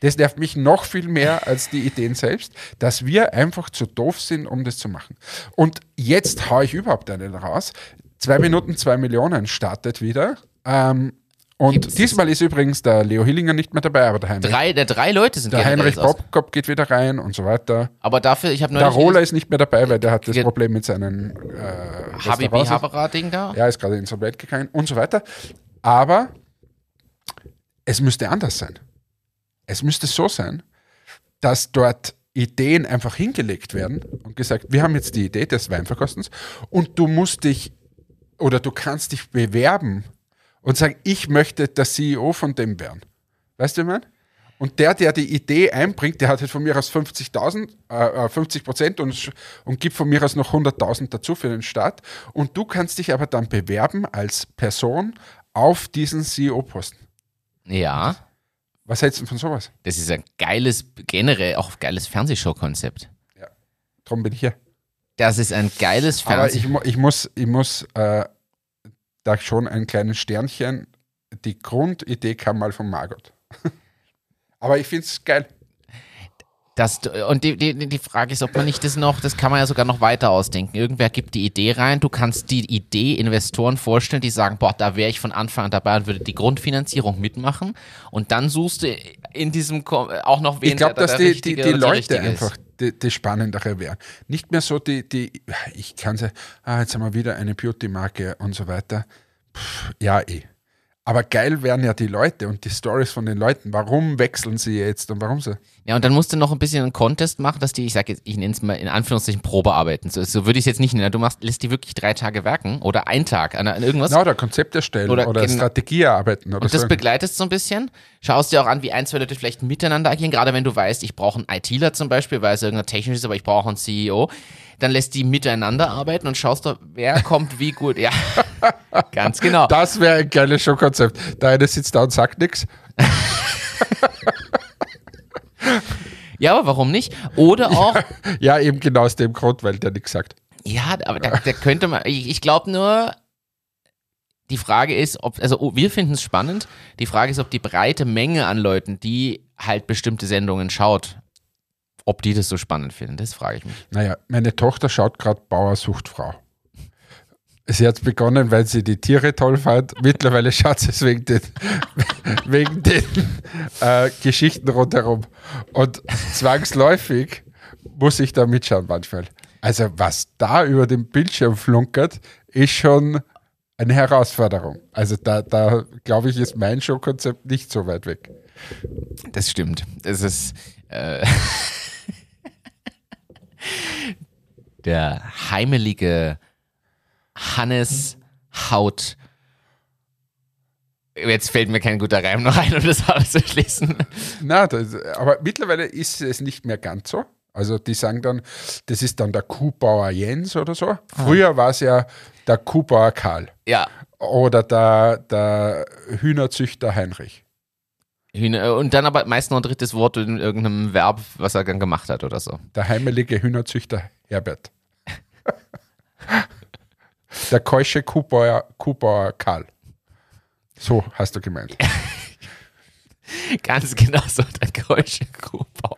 Speaker 2: Das nervt mich noch viel mehr als die Ideen selbst, dass wir einfach zu doof sind, um das zu machen. Und jetzt haue ich überhaupt einen raus. Zwei Minuten, zwei Millionen startet wieder. Ähm, Und
Speaker 1: Gibt's das?
Speaker 2: diesmal ist übrigens der Leo Hillinger nicht mehr dabei, aber der Heinrich,
Speaker 1: Drei, der drei Leute sind
Speaker 2: der Heinrich. Popkop geht wieder rein und so weiter.
Speaker 1: Aber dafür, ich habe
Speaker 2: Der Roller ist nicht mehr dabei, weil der hat das Problem mit seinen äh.
Speaker 1: Haberer-Ding da.
Speaker 2: Ja, ist gerade insolvent gegangen und so weiter. Aber es müsste anders sein. Es müsste so sein, dass dort Ideen einfach hingelegt werden und gesagt, wir haben jetzt die Idee des Weinverkostens und du musst dich oder du kannst dich bewerben und sagen, ich möchte der CEO von dem werden. Weißt du, ich meine? Und der, der die Idee einbringt, der hat halt von mir aus 50.000, äh, äh, 50 Prozent und, und gibt von mir aus noch 100.000 dazu für den Start. Und du kannst dich aber dann bewerben als Person auf diesen CEO-Posten.
Speaker 1: Ja,
Speaker 2: Was hältst du von sowas?
Speaker 1: das ist ein geiles, generell auch geiles Fernsehshow-Konzept.
Speaker 2: Darum bin ich hier.
Speaker 1: Das ist ein geiles
Speaker 2: Aber
Speaker 1: Fernseh.
Speaker 2: ich, ich muss, ich muss äh, da schon ein kleines Sternchen. Die Grundidee kam mal von Margot. aber ich finde es geil.
Speaker 1: Das, und die, die, die Frage ist, ob man nicht das noch, das kann man ja sogar noch weiter ausdenken. Irgendwer gibt die Idee rein, du kannst die Idee Investoren vorstellen, die sagen, boah, da wäre ich von Anfang an dabei und würde die Grundfinanzierung mitmachen. Und dann suchst du in diesem auch noch wen,
Speaker 2: Ich glaube, dass die, die, die Leute einfach die, die Spannendere wären. Nicht mehr so die, die ich kann sagen, ah, jetzt haben wir wieder eine Beauty-Marke und so weiter. Pff, ja, eh. Aber geil wären ja die Leute und die Stories von den Leuten. Warum wechseln sie jetzt und warum sie?
Speaker 1: Ja, und dann musst du noch ein bisschen einen Contest machen, dass die, ich sage jetzt, ich nenne es mal in Anführungszeichen Probearbeiten. So, so würde ich es jetzt nicht nennen. Du machst, lässt die wirklich drei Tage werken oder einen Tag an, an irgendwas.
Speaker 2: Na, oder Konzept erstellen oder,
Speaker 1: Oder genau-
Speaker 2: Strategie erarbeiten oder
Speaker 1: Und das
Speaker 2: so.
Speaker 1: begleitest so ein bisschen. Schaust dir auch an, wie ein, zwei Leute vielleicht miteinander agieren. Gerade wenn du weißt, ich brauche einen ITler zum Beispiel, weil es irgendein technisch ist, aber ich brauche einen CEO. Dann lässt die miteinander arbeiten und schaust du, wer kommt wie gut. Ja, ganz genau.
Speaker 2: Das wäre ein geiles Showkonzept. Der eine sitzt da und sagt nichts.
Speaker 1: Ja, aber warum nicht? Oder auch,
Speaker 2: Ja, eben genau aus dem Grund, weil der nichts sagt.
Speaker 1: ja, aber da, da könnte man, ich, ich glaube nur, die Frage ist, ob, also oh, wir finden es spannend. Die Frage ist, ob die breite Menge an Leuten, die halt bestimmte Sendungen schaut, ob die das so spannend finden. Das frage ich mich.
Speaker 2: Naja, meine Tochter schaut gerade Bauer sucht Frau. Sie hat begonnen, weil sie die Tiere toll fand. Mittlerweile schaut sie es wegen den, wegen den äh, Geschichten rundherum. Und zwangsläufig muss ich da mitschauen manchmal. Also was da über den Bildschirm flunkert, ist schon eine Herausforderung. Also da, da glaube ich, ist mein Showkonzept nicht so weit weg.
Speaker 1: Das stimmt. Das ist äh, der heimelige Hannes Haut. Jetzt fällt mir kein guter Reim noch ein, um das auszuschließen.
Speaker 2: Na, das, aber mittlerweile ist es nicht mehr ganz so. Also die sagen dann, das ist dann der Kuhbauer Jens oder so. Früher war es ja der Kuhbauer Karl
Speaker 1: Ja.
Speaker 2: oder der, der Hühnerzüchter Heinrich.
Speaker 1: Hühner- Und dann aber meist noch ein drittes Wort in irgendeinem Verb, was er dann gemacht hat oder so.
Speaker 2: Der heimelige Hühnerzüchter Herbert. der keusche Kuhbauer, Kuhbauer Karl. So hast du gemeint.
Speaker 1: Ganz genau so, der Geräusche Kuhbauer.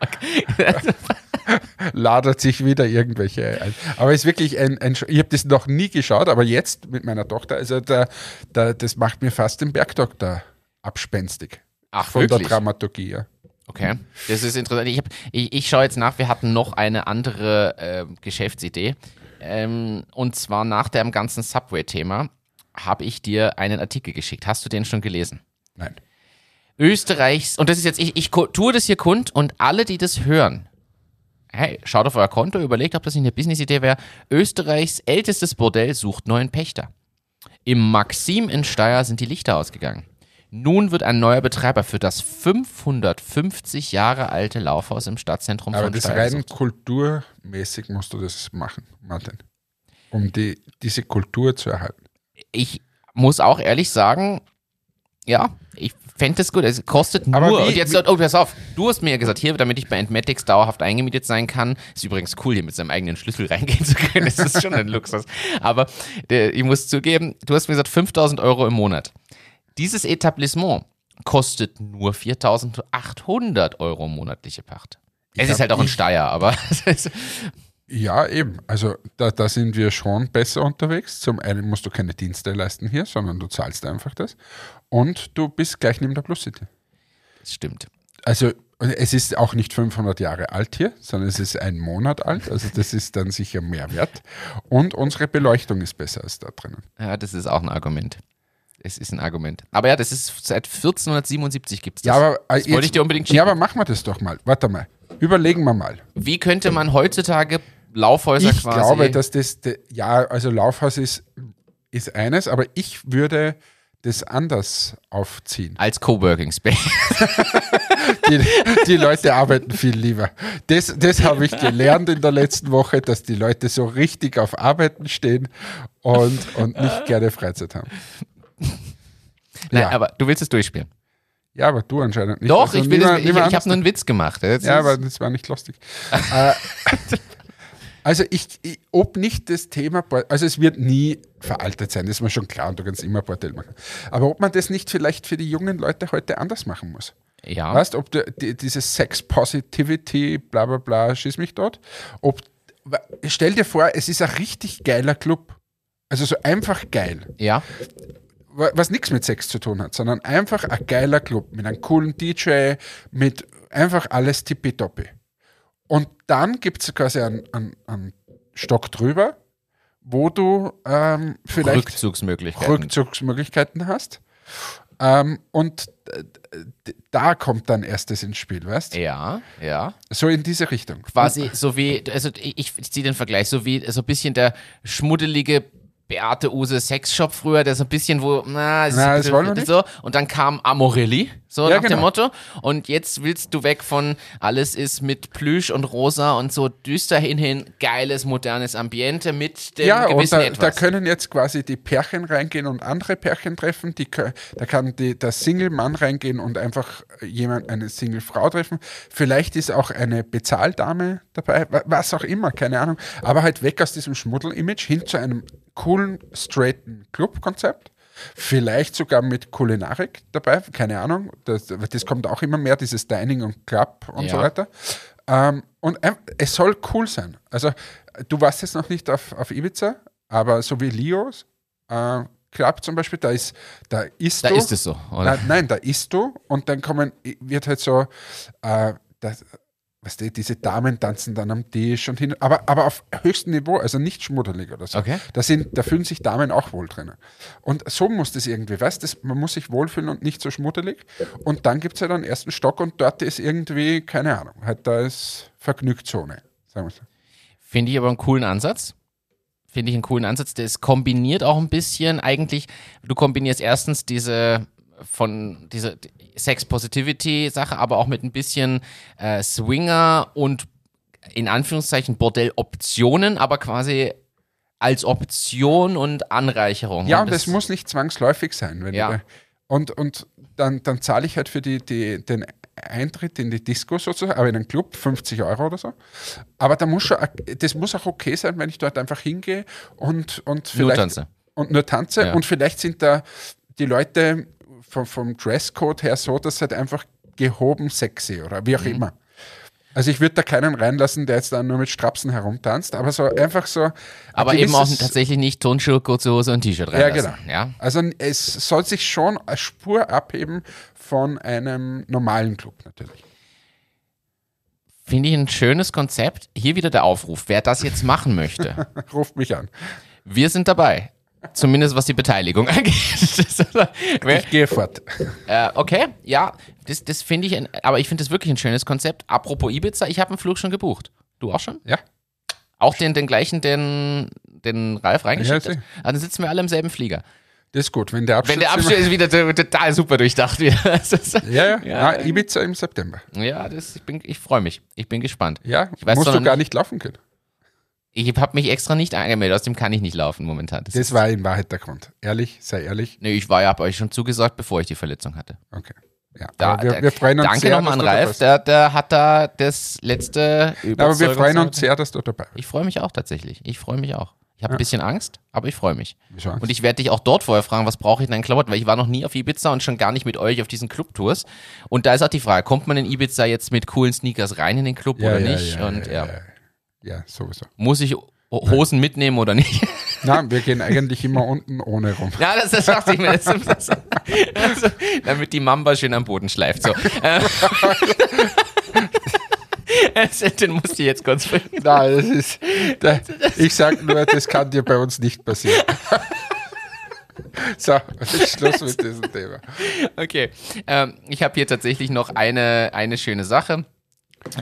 Speaker 2: Ladert sich wieder irgendwelche ein. Aber es ist wirklich ein, ein ich habe das noch nie geschaut, aber jetzt mit meiner Tochter, also da, da, das macht mir fast den Bergdoktor abspenstig.
Speaker 1: Ach,
Speaker 2: von
Speaker 1: wirklich?
Speaker 2: der Dramaturgie. Ja.
Speaker 1: Okay, das ist interessant. Ich, hab, ich, ich schaue jetzt nach, wir hatten noch eine andere äh, Geschäftsidee. Ähm, und zwar nach dem ganzen Subway-Thema habe ich dir einen Artikel geschickt. Hast du den schon gelesen?
Speaker 2: Nein.
Speaker 1: Österreichs, und das ist jetzt, ich, ich tue das hier kund und alle, die das hören, hey, schaut auf euer Konto, überlegt, ob das nicht eine Business-Idee wäre. Österreichs ältestes Bordell sucht neuen Pächter. Im Maxim in Steyr sind die Lichter ausgegangen. Nun wird ein neuer Betreiber für das 550 Jahre alte Laufhaus im Stadtzentrum
Speaker 2: Aber
Speaker 1: von
Speaker 2: das rein kulturmäßig musst du das machen, Martin. Um die, diese Kultur zu erhalten.
Speaker 1: Ich muss auch ehrlich sagen, ja, ich fände das gut. Es kostet nur,
Speaker 2: Aber wie-
Speaker 1: und jetzt, oh, pass auf, du hast mir ja gesagt, hier, damit ich bei Entmatics dauerhaft eingemietet sein kann, ist übrigens cool, hier mit seinem eigenen Schlüssel reingehen zu können, das ist schon ein Luxus. Aber äh, ich muss zugeben, du hast mir gesagt, 5000 Euro im Monat. Dieses Etablissement kostet nur 4800 Euro monatliche Pacht. Es ist halt auch ein Steier, aber
Speaker 2: Ja, eben. Also da, da sind wir schon besser unterwegs. Zum einen musst du keine Dienste leisten hier, sondern du zahlst einfach das. Und du bist gleich neben der Plus City.
Speaker 1: Das stimmt.
Speaker 2: Also es ist auch nicht 500 Jahre alt hier, sondern es ist ein Monat alt. Also das ist dann sicher mehr wert. Und unsere Beleuchtung ist besser als da drinnen.
Speaker 1: Ja, das ist auch ein Argument. Es ist ein Argument. Aber ja, das ist seit 1477 gibt es das.
Speaker 2: Ja, aber, äh,
Speaker 1: das wollte ich dir unbedingt schicken.
Speaker 2: Ja, aber machen wir das doch mal. Warte mal. Überlegen wir mal.
Speaker 1: Wie könnte man heutzutage Laufhäuser
Speaker 2: Ich
Speaker 1: quasi...
Speaker 2: glaube, dass das, ja, also Laufhaus ist, ist eines, aber ich würde das anders aufziehen.
Speaker 1: als Coworking Space.
Speaker 2: Die, die Leute arbeiten viel lieber. Das, das habe ich gelernt in der letzten Woche, dass die Leute so richtig auf Arbeiten stehen und, und nicht gerne Freizeit haben.
Speaker 1: Nein,
Speaker 2: Ja.
Speaker 1: aber du willst es durchspielen.
Speaker 2: Ja, aber du anscheinend nicht.
Speaker 1: Doch,
Speaker 2: Also
Speaker 1: ich,
Speaker 2: niemand-
Speaker 1: ich,
Speaker 2: niemand
Speaker 1: ich habe nur einen Witz gemacht. Jetzt
Speaker 2: Ja, aber das war nicht lustig. äh, also ich, ich, ob nicht das Thema, also es wird nie veraltet sein, das ist mir schon klar und du kannst immer Bordell machen. Aber ob man das nicht vielleicht für die jungen Leute heute anders machen muss.
Speaker 1: ja.
Speaker 2: Weißt, ob du, die, dieses Sex Positivity, bla bla bla, schieß mich dort. Ob, stell dir vor, es ist ein richtig geiler Club. Also so einfach geil
Speaker 1: ja.
Speaker 2: Wa- was nichts mit Sex zu tun hat, sondern einfach ein geiler Club mit einem coolen DJ, mit einfach alles tippitoppi. Und dann gibt es quasi einen, einen, einen Stock drüber, wo du ähm, vielleicht
Speaker 1: Rückzugsmöglichkeiten.
Speaker 2: Rückzugsmöglichkeiten hast. Ähm, und da kommt dann erstes ins Spiel, weißt
Speaker 1: ja, ja.
Speaker 2: So in diese Richtung.
Speaker 1: Quasi so wie, also ich, ich ziehe den Vergleich, so wie so ein bisschen der schmuddelige Beate Use Sexshop früher, der so ein bisschen, wo, na, ist
Speaker 2: Na, das wollen wir
Speaker 1: bisschen so. Und dann kam Amorelli, so
Speaker 2: Ja,
Speaker 1: nach dem
Speaker 2: genau.
Speaker 1: Motto. Und jetzt willst du weg von alles ist mit Plüsch und rosa und so düster hinhin, geiles, modernes Ambiente mit dem
Speaker 2: Ja, und
Speaker 1: gewissen
Speaker 2: da, da
Speaker 1: Etwas.
Speaker 2: können jetzt quasi die Pärchen reingehen und andere Pärchen treffen. Die, da kann die, der Single-Mann reingehen und einfach jemand, eine Single-Frau treffen. Vielleicht ist auch eine Bezahldame dabei, wa- was auch immer, keine Ahnung. Aber halt weg aus diesem Schmuddel-Image hin zu einem coolen, straighten Club-Konzept. Vielleicht sogar mit Kulinarik dabei, keine Ahnung. Das, das kommt auch immer mehr, dieses Dining und Club und so
Speaker 1: Ja.
Speaker 2: weiter. Ähm, und es soll cool sein. Also, du warst jetzt noch nicht auf, auf Ibiza, aber so wie Leos äh, Club zum Beispiel, da ist, da isst
Speaker 1: Da
Speaker 2: du.
Speaker 1: ist es so, oder?
Speaker 2: Nein, nein, da isst du und dann kommen, wird halt so, äh, das, weißt du, diese Damen tanzen dann am Tisch und hin, aber, aber auf höchstem Niveau, also nicht schmuddelig oder so.
Speaker 1: Okay.
Speaker 2: Da, sind, da fühlen sich Damen auch wohl drinnen. Und so muss das irgendwie, weißt du, man muss sich wohlfühlen und nicht so schmuddelig. Und dann gibt es halt einen ersten Stock und dort ist irgendwie, keine Ahnung, halt da ist Vergnügtzone, sagen wir so.
Speaker 1: Finde ich aber einen coolen Ansatz. Finde ich einen coolen Ansatz. Das kombiniert auch ein bisschen eigentlich, du kombinierst erstens diese von diese Sex Positivity Sache, aber auch mit ein bisschen äh, Swinger und in Anführungszeichen Bordell-Optionen, aber quasi als Option und Anreicherung.
Speaker 2: Ja, und das muss nicht zwangsläufig sein. Wenn
Speaker 1: Ja.
Speaker 2: und und dann, dann zahle ich halt für die, die, den Eintritt in die Disco sozusagen, aber in einen Club 50 Euro oder so. Aber da muss schon, das muss auch okay sein, wenn ich dort einfach hingehe und, und
Speaker 1: Nur
Speaker 2: vielleicht
Speaker 1: tanze.
Speaker 2: und nur tanze
Speaker 1: Ja.
Speaker 2: und vielleicht sind da die Leute vom, vom Dresscode her so, dass halt einfach gehoben sexy oder wie auch
Speaker 1: Mhm.
Speaker 2: immer. Also ich würde da keinen reinlassen, der jetzt dann nur mit Strapsen herumtanzt, aber so einfach so.
Speaker 1: Aber eben auch tatsächlich nicht Turnschuhe, kurze Hose und T-Shirt
Speaker 2: ja,
Speaker 1: reinlassen.
Speaker 2: genau.
Speaker 1: Ja,
Speaker 2: Also es soll sich schon eine Spur abheben von einem normalen Club natürlich.
Speaker 1: Finde ich ein schönes Konzept. Hier wieder der Aufruf, wer das jetzt machen möchte.
Speaker 2: Ruft mich an.
Speaker 1: Wir sind dabei. Zumindest was die Beteiligung angeht.
Speaker 2: Ich gehe fort.
Speaker 1: äh, okay, ja, das, das finde ich, ein, aber ich finde das wirklich ein schönes Konzept. Apropos Ibiza, ich habe einen Flug schon gebucht. Du auch schon?
Speaker 2: Ja.
Speaker 1: Auch den, den gleichen, den, den Ralf reingeschickt
Speaker 2: Ja,
Speaker 1: hat? Ah, dann sitzen wir alle im selben Flieger.
Speaker 2: Das ist gut. Wenn der Abschluss
Speaker 1: Wenn der Abschluss ist wieder total super durchdacht
Speaker 2: Ja, ja.
Speaker 1: Ja.
Speaker 2: Na, Ibiza im September.
Speaker 1: ja, das, ich, bin- ich freue mich. Ich bin gespannt.
Speaker 2: Ja,
Speaker 1: Ich weiß
Speaker 2: musst du gar nicht laufen können.
Speaker 1: Ich habe mich extra nicht angemeldet, aus dem kann ich nicht laufen momentan. Das
Speaker 2: Das war in Wahrheit der Grund. Ehrlich, sei ehrlich.
Speaker 1: nee, ich war ja bei euch schon zugesagt, bevor ich die Verletzung hatte.
Speaker 2: Okay. Ja,
Speaker 1: Da,
Speaker 2: wir, wir freuen uns
Speaker 1: danke
Speaker 2: sehr,
Speaker 1: nochmal an Ralf, der, der hat da das letzte
Speaker 2: Aber wir freuen uns sehr, dass du dabei bist.
Speaker 1: Ich freue mich auch tatsächlich. Ich freue mich auch. Ich habe ein bisschen Angst, aber ich freue mich.
Speaker 2: Angst?
Speaker 1: Und ich werde dich auch dort vorher fragen, was brauche ich denn an Klamotten? Weil ich war noch nie auf Ibiza und schon gar nicht mit euch auf diesen Clubtours. Und da ist auch die Frage, kommt man in Ibiza jetzt mit coolen Sneakers rein in den Club oder nicht? und ja.
Speaker 2: Ja, sowieso.
Speaker 1: Muss ich Hosen mitnehmen oder nicht?
Speaker 2: Nein, wir gehen eigentlich immer unten ohne rum.
Speaker 1: Ja, das, das dachte ich mir. Das, das, also, damit die Mamba schön am Boden schleift. So. Den musst du jetzt kurz bringen.
Speaker 2: Nein, das ist. Da, ich sag nur, das kann dir bei uns nicht passieren. So, Schluss mit diesem Thema.
Speaker 1: Okay, ähm, ich habe hier tatsächlich noch eine, eine schöne Sache.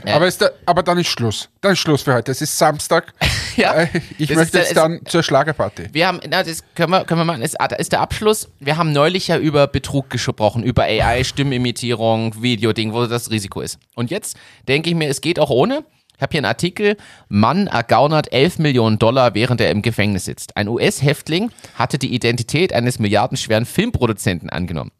Speaker 2: Aber, ist da, aber dann ist Schluss. Dann ist Schluss für heute. Es ist Samstag.
Speaker 1: Ja,
Speaker 2: Äh, Ich
Speaker 1: das
Speaker 2: möchte
Speaker 1: ist
Speaker 2: jetzt
Speaker 1: der-
Speaker 2: dann zur Schlagerparty.
Speaker 1: Wir haben, na, das können wir, können wir machen, das ist der Abschluss. Wir haben neulich ja über Betrug gesprochen, über AI, Stimmimitierung, Videoding, wo das Risiko ist. Und jetzt denke ich mir, es geht auch ohne. Ich habe hier einen Artikel, Mann ergaunert 11 Millionen Dollar, während er im Gefängnis sitzt. Ein US-Häftling hatte die Identität eines milliardenschweren Filmproduzenten angenommen.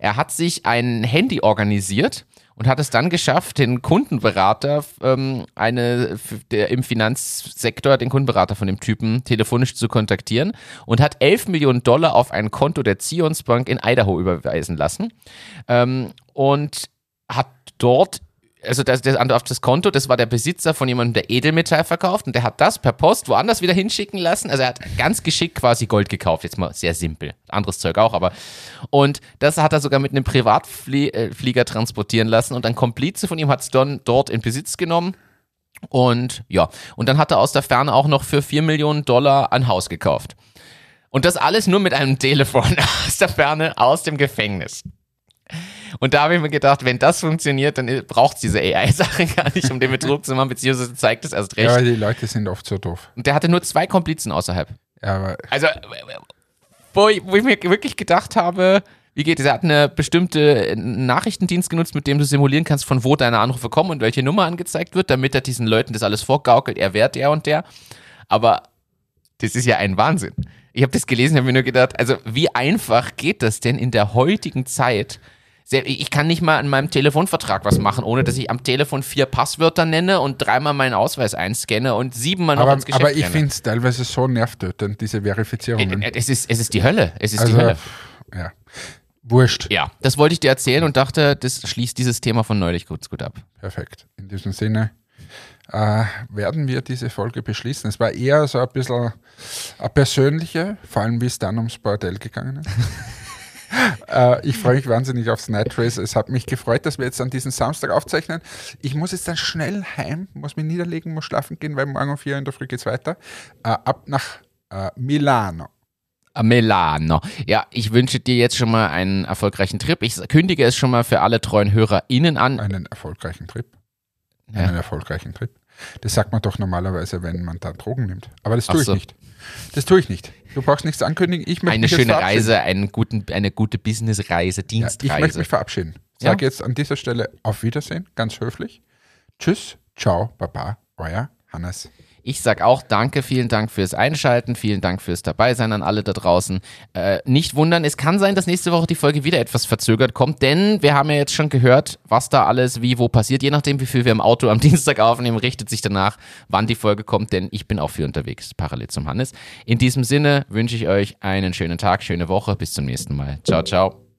Speaker 1: Er hat sich ein Handy organisiert und hat es dann geschafft, den Kundenberater, ähm, eine, der im Finanzsektor, den Kundenberater von dem Typen telefonisch zu kontaktieren und hat 11 Millionen Dollar auf ein Konto der Zions Bank in Idaho überweisen lassen ähm, und hat dort also das, das, auf das Konto, das war der Besitzer von jemandem, der Edelmetall verkauft und der hat das per Post woanders wieder hinschicken lassen. Also er hat ganz geschickt quasi Gold gekauft, jetzt mal sehr simpel. Anderes Zeug auch, aber. Und das hat er sogar mit einem Privatflieger transportieren lassen und ein Komplize von ihm hat es dann dort in Besitz genommen. Und ja, und dann hat er aus der Ferne auch noch für 4 Millionen Dollar ein Haus gekauft. Und das alles nur mit einem Telefon aus der Ferne, aus dem Gefängnis. Und da habe ich mir gedacht, wenn das funktioniert, dann braucht es diese AI-Sache gar nicht, um den Betrug zu machen, beziehungsweise zeigt es erst
Speaker 2: Ja,
Speaker 1: recht.
Speaker 2: aber die Leute sind oft so doof.
Speaker 1: Und der hatte nur zwei Komplizen außerhalb.
Speaker 2: Ja, aber
Speaker 1: Also, wo ich, wo ich mir wirklich gedacht habe, wie geht es? Er hat eine bestimmte Nachrichtendienst genutzt, mit dem du simulieren kannst, von wo deine Anrufe kommen und welche Nummer angezeigt wird, damit er diesen Leuten das alles vorgaukelt, er wäre der und der. Aber das ist ja ein Wahnsinn. Ich habe das gelesen, habe mir nur gedacht, also wie einfach geht das denn in der heutigen Zeit? Ich kann nicht mal an meinem Telefonvertrag was machen, ohne dass ich am Telefon vier Passwörter nenne und dreimal meinen Ausweis einscanne und siebenmal noch
Speaker 2: aber,
Speaker 1: ins Geschäft
Speaker 2: aber ich finde es teilweise so nervtötend, diese Verifizierungen.
Speaker 1: Äh, Es ist, es ist die Hölle. Es ist
Speaker 2: Also,
Speaker 1: die Hölle.
Speaker 2: ja. Wurscht.
Speaker 1: Ja, das wollte ich dir erzählen und dachte, das schließt dieses Thema von neulich gut, gut ab.
Speaker 2: Perfekt. In diesem Sinne äh, werden wir diese Folge beschließen. Es war eher so ein bisschen eine persönliche, vor allem wie es dann ums Bordell gegangen ist. äh, ich freue mich wahnsinnig aufs Night Race. Es hat mich gefreut, dass wir jetzt an diesem Samstag aufzeichnen. Ich muss jetzt dann schnell heim, muss mich niederlegen, muss schlafen gehen, weil morgen um vier in der Früh geht's weiter. Äh, ab nach äh, Milano.
Speaker 1: Ah, Milano. Ja, ich wünsche dir jetzt schon mal einen erfolgreichen Trip. Ich kündige es schon mal für alle treuen HörerInnen an.
Speaker 2: Einen erfolgreichen Trip.
Speaker 1: Ja.
Speaker 2: Einen erfolgreichen Trip. Das sagt man doch normalerweise, wenn man da Drogen nimmt. Aber das tue
Speaker 1: Ach
Speaker 2: ich
Speaker 1: so.
Speaker 2: nicht. Das tue ich nicht. Du brauchst nichts ankündigen. Ich möchte
Speaker 1: Eine schöne. Reise, einen guten, eine gute Businessreise,
Speaker 2: Ja, ich möchte
Speaker 1: Dienstreise.
Speaker 2: mich verabschieden.
Speaker 1: Ja.
Speaker 2: Sage jetzt an dieser Stelle auf Wiedersehen, ganz höflich. Tschüss, ciao, baba, euer Hannes.
Speaker 1: Ich sag auch danke, vielen Dank fürs Einschalten, vielen Dank fürs Dabeisein an alle da draußen. Äh, nicht wundern, es kann sein, dass nächste Woche die Folge wieder etwas verzögert kommt, denn wir haben ja jetzt schon gehört, was da alles wie wo passiert. Je nachdem, wie viel wir im Auto am Dienstag aufnehmen, richtet sich danach, wann die Folge kommt, denn ich bin auch für unterwegs, parallel zum Hannes. In diesem Sinne wünsche ich euch einen schönen Tag, schöne Woche, bis zum nächsten Mal. Ciao, ciao.